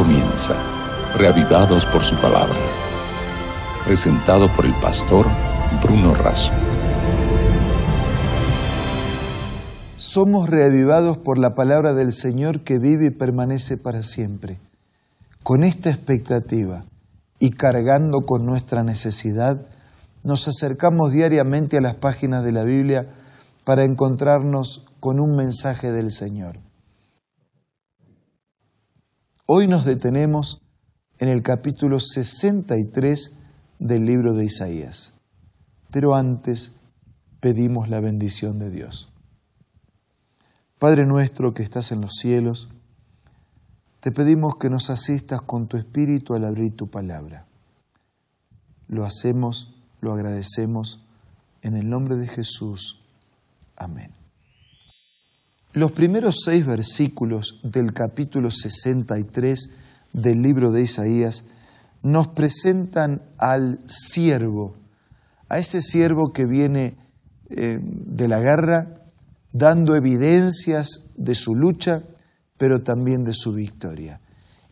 comienza, reavivados por su palabra. Presentado por el pastor Bruno Razo. Somos reavivados por la palabra del Señor que vive y permanece para siempre. Con esta expectativa y cargando con nuestra necesidad, nos acercamos diariamente a las páginas de la Biblia para encontrarnos con un mensaje del Señor. Hoy nos detenemos en el capítulo 63 del libro de Isaías, pero antes pedimos la bendición de Dios. Padre nuestro que estás en los cielos, te pedimos que nos asistas con tu espíritu al abrir tu palabra. Lo hacemos, lo agradecemos, en el nombre de Jesús. Amén. Los primeros seis versículos del capítulo 63 del libro de Isaías nos presentan al siervo, a ese siervo que viene eh, de la guerra dando evidencias de su lucha, pero también de su victoria.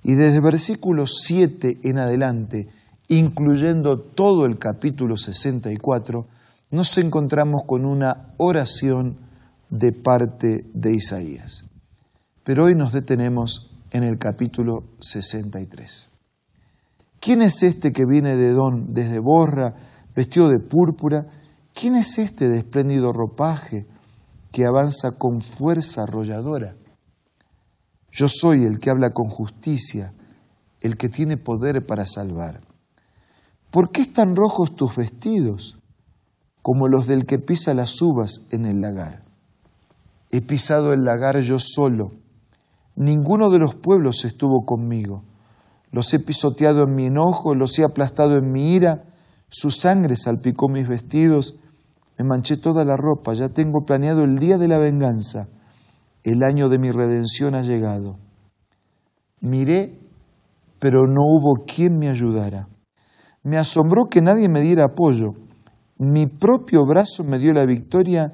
Y desde el versículo 7 en adelante, incluyendo todo el capítulo 64, nos encontramos con una oración de parte de Isaías. Pero hoy nos detenemos en el capítulo 63. ¿Quién es este que viene de Don desde Borra, vestido de púrpura? ¿Quién es este de espléndido ropaje que avanza con fuerza arrolladora? Yo soy el que habla con justicia, el que tiene poder para salvar. ¿Por qué están rojos tus vestidos como los del que pisa las uvas en el lagar? He pisado el lagar yo solo. Ninguno de los pueblos estuvo conmigo. Los he pisoteado en mi enojo, los he aplastado en mi ira. Su sangre salpicó mis vestidos. Me manché toda la ropa. Ya tengo planeado el día de la venganza. El año de mi redención ha llegado. Miré, pero no hubo quien me ayudara. Me asombró que nadie me diera apoyo. Mi propio brazo me dio la victoria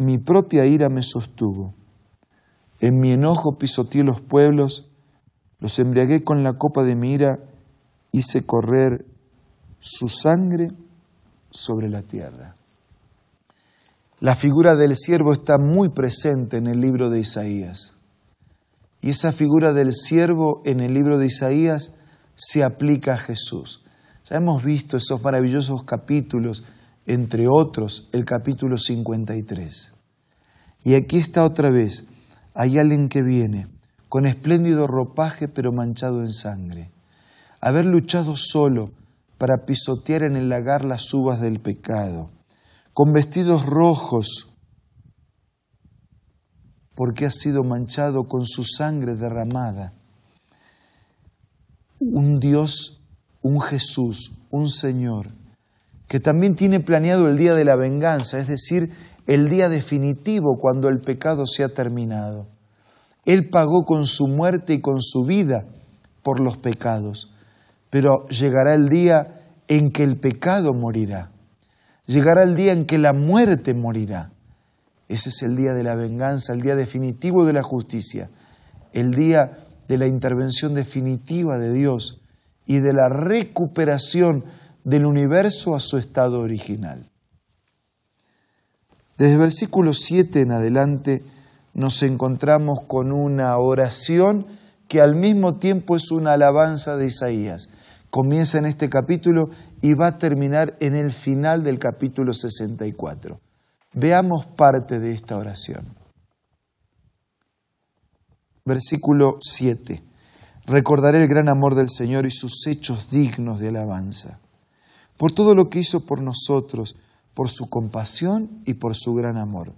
mi propia ira me sostuvo. En mi enojo pisoteé los pueblos, los embriagué con la copa de mi ira, hice correr su sangre sobre la tierra. La figura del siervo está muy presente en el libro de Isaías. Y esa figura del siervo en el libro de Isaías se aplica a Jesús. Ya hemos visto esos maravillosos capítulos entre otros el capítulo 53. Y aquí está otra vez, hay alguien que viene con espléndido ropaje pero manchado en sangre, haber luchado solo para pisotear en el lagar las uvas del pecado, con vestidos rojos, porque ha sido manchado con su sangre derramada. Un Dios, un Jesús, un Señor, que también tiene planeado el día de la venganza, es decir, el día definitivo cuando el pecado se ha terminado. Él pagó con su muerte y con su vida por los pecados, pero llegará el día en que el pecado morirá. Llegará el día en que la muerte morirá. Ese es el día de la venganza, el día definitivo de la justicia, el día de la intervención definitiva de Dios y de la recuperación del universo a su estado original. Desde el versículo 7 en adelante nos encontramos con una oración que al mismo tiempo es una alabanza de Isaías. Comienza en este capítulo y va a terminar en el final del capítulo 64. Veamos parte de esta oración. Versículo 7. Recordaré el gran amor del Señor y sus hechos dignos de alabanza por todo lo que hizo por nosotros, por su compasión y por su gran amor,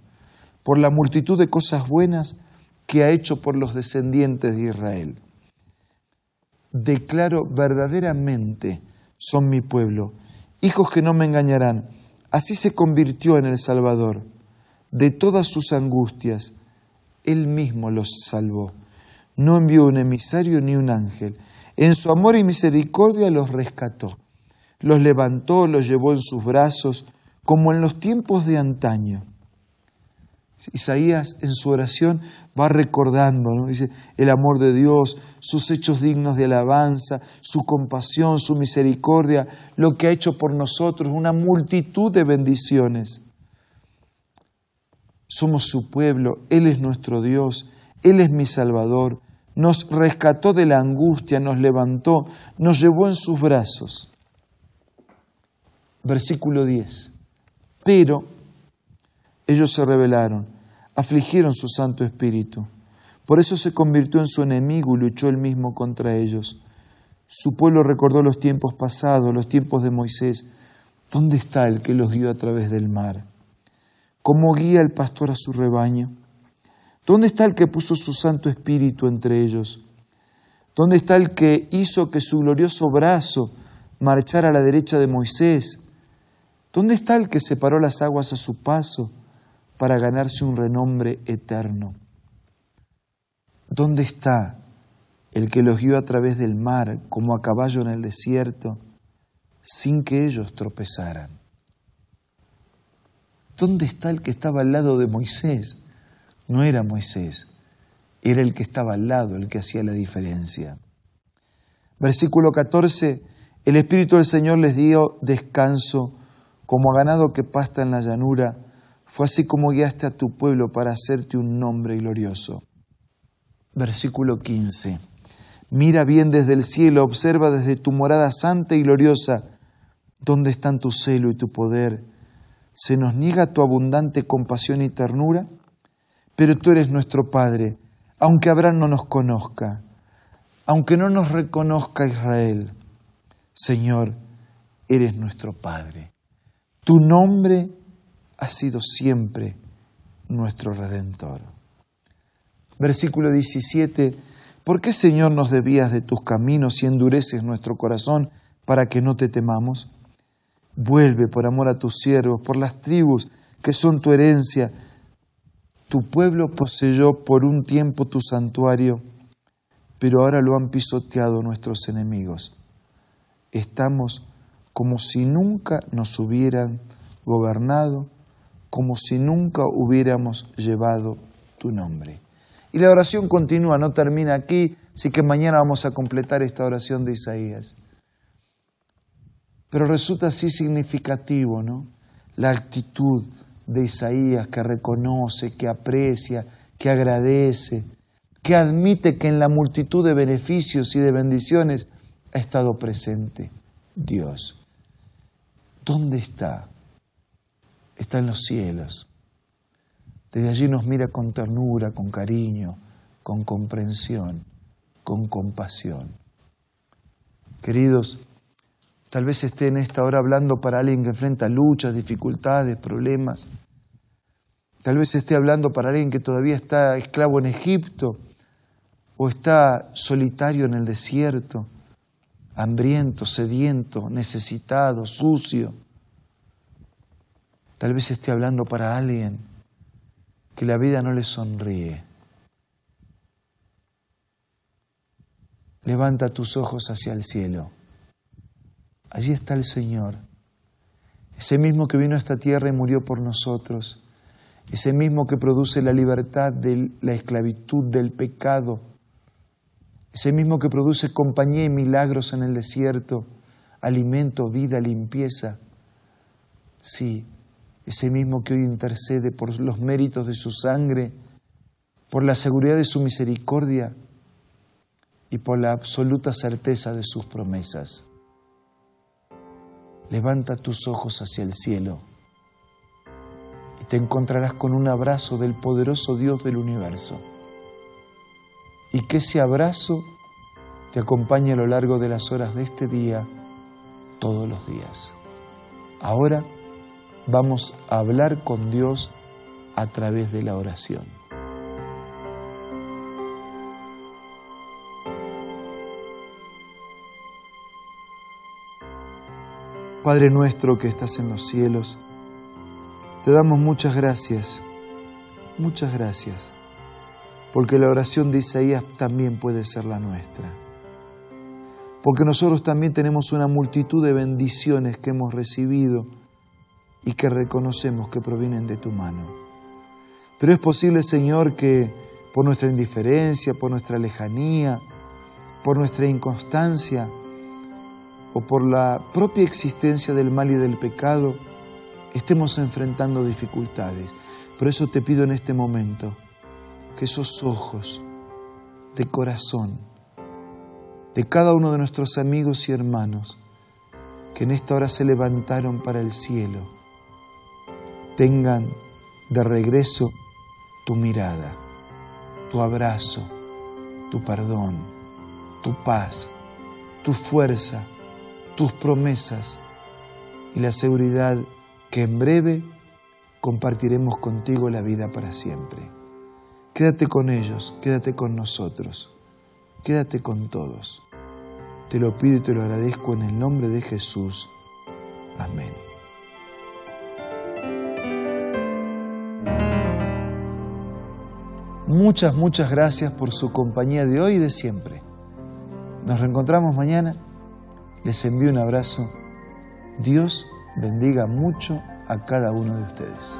por la multitud de cosas buenas que ha hecho por los descendientes de Israel. Declaro verdaderamente son mi pueblo, hijos que no me engañarán. Así se convirtió en el Salvador. De todas sus angustias, Él mismo los salvó. No envió un emisario ni un ángel. En su amor y misericordia los rescató los levantó, los llevó en sus brazos, como en los tiempos de antaño. Isaías en su oración va recordando, dice, el amor de Dios, sus hechos dignos de alabanza, su compasión, su misericordia, lo que ha hecho por nosotros, una multitud de bendiciones. Somos su pueblo, Él es nuestro Dios, Él es mi Salvador, nos rescató de la angustia, nos levantó, nos llevó en sus brazos. Versículo 10. Pero ellos se rebelaron, afligieron su Santo Espíritu. Por eso se convirtió en su enemigo y luchó él mismo contra ellos. Su pueblo recordó los tiempos pasados, los tiempos de Moisés. ¿Dónde está el que los guió a través del mar? ¿Cómo guía el pastor a su rebaño? ¿Dónde está el que puso su Santo Espíritu entre ellos? ¿Dónde está el que hizo que su glorioso brazo marchara a la derecha de Moisés? ¿Dónde está el que separó las aguas a su paso para ganarse un renombre eterno? ¿Dónde está el que los guió a través del mar como a caballo en el desierto sin que ellos tropezaran? ¿Dónde está el que estaba al lado de Moisés? No era Moisés, era el que estaba al lado, el que hacía la diferencia. Versículo 14, el Espíritu del Señor les dio descanso como a ganado que pasta en la llanura, fue así como guiaste a tu pueblo para hacerte un nombre glorioso. Versículo 15, mira bien desde el cielo, observa desde tu morada santa y gloriosa, dónde están tu celo y tu poder. ¿Se nos niega tu abundante compasión y ternura? pero tú eres nuestro Padre, aunque Abraham no nos conozca, aunque no nos reconozca Israel. Señor, eres nuestro Padre. Tu nombre ha sido siempre nuestro Redentor. Versículo 17. ¿Por qué, Señor, nos debías de tus caminos y endureces nuestro corazón para que no te temamos? Vuelve por amor a tus siervos, por las tribus que son tu herencia, tu pueblo poseyó por un tiempo tu santuario, pero ahora lo han pisoteado nuestros enemigos. Estamos como si nunca nos hubieran gobernado, como si nunca hubiéramos llevado tu nombre. Y la oración continúa, no termina aquí, así que mañana vamos a completar esta oración de Isaías. Pero resulta así significativo, ¿no? La actitud, de Isaías que reconoce, que aprecia, que agradece, que admite que en la multitud de beneficios y de bendiciones ha estado presente Dios. ¿Dónde está? Está en los cielos. Desde allí nos mira con ternura, con cariño, con comprensión, con compasión. Queridos, Tal vez esté en esta hora hablando para alguien que enfrenta luchas, dificultades, problemas. Tal vez esté hablando para alguien que todavía está esclavo en Egipto o está solitario en el desierto, hambriento, sediento, necesitado, sucio. Tal vez esté hablando para alguien que la vida no le sonríe. Levanta tus ojos hacia el cielo. Allí está el Señor, ese mismo que vino a esta tierra y murió por nosotros, ese mismo que produce la libertad de la esclavitud del pecado, ese mismo que produce compañía y milagros en el desierto, alimento, vida, limpieza. Sí, ese mismo que hoy intercede por los méritos de su sangre, por la seguridad de su misericordia y por la absoluta certeza de sus promesas levanta tus ojos hacia el cielo y te encontrarás con un abrazo del poderoso Dios del universo. Y que ese abrazo te acompañe a lo largo de las horas de este día, todos los días. Ahora vamos a hablar con Dios a través de la oración. Padre nuestro que estás en los cielos, te damos muchas gracias, muchas gracias, porque la oración de Isaías también puede ser la nuestra, porque nosotros también tenemos una multitud de bendiciones que hemos recibido y que reconocemos que provienen de tu mano. Pero es posible, Señor, que por nuestra indiferencia, por nuestra lejanía, por nuestra inconstancia o por la propia existencia del mal y del pecado, estemos enfrentando dificultades. Por eso te pido en este momento que esos ojos de corazón de cada uno de nuestros amigos y hermanos que en esta hora se levantaron para el cielo, tengan de regreso tu mirada, tu abrazo, tu perdón, tu paz, tu fuerza, tus promesas y la seguridad que en breve compartiremos contigo la vida para siempre. Quédate con ellos, quédate con nosotros, quédate con todos. Te lo pido y te lo agradezco en el nombre de Jesús. Amén. Muchas, muchas gracias por su compañía de hoy y de siempre. Nos reencontramos mañana. Les envío un abrazo. Dios bendiga mucho a cada uno de ustedes.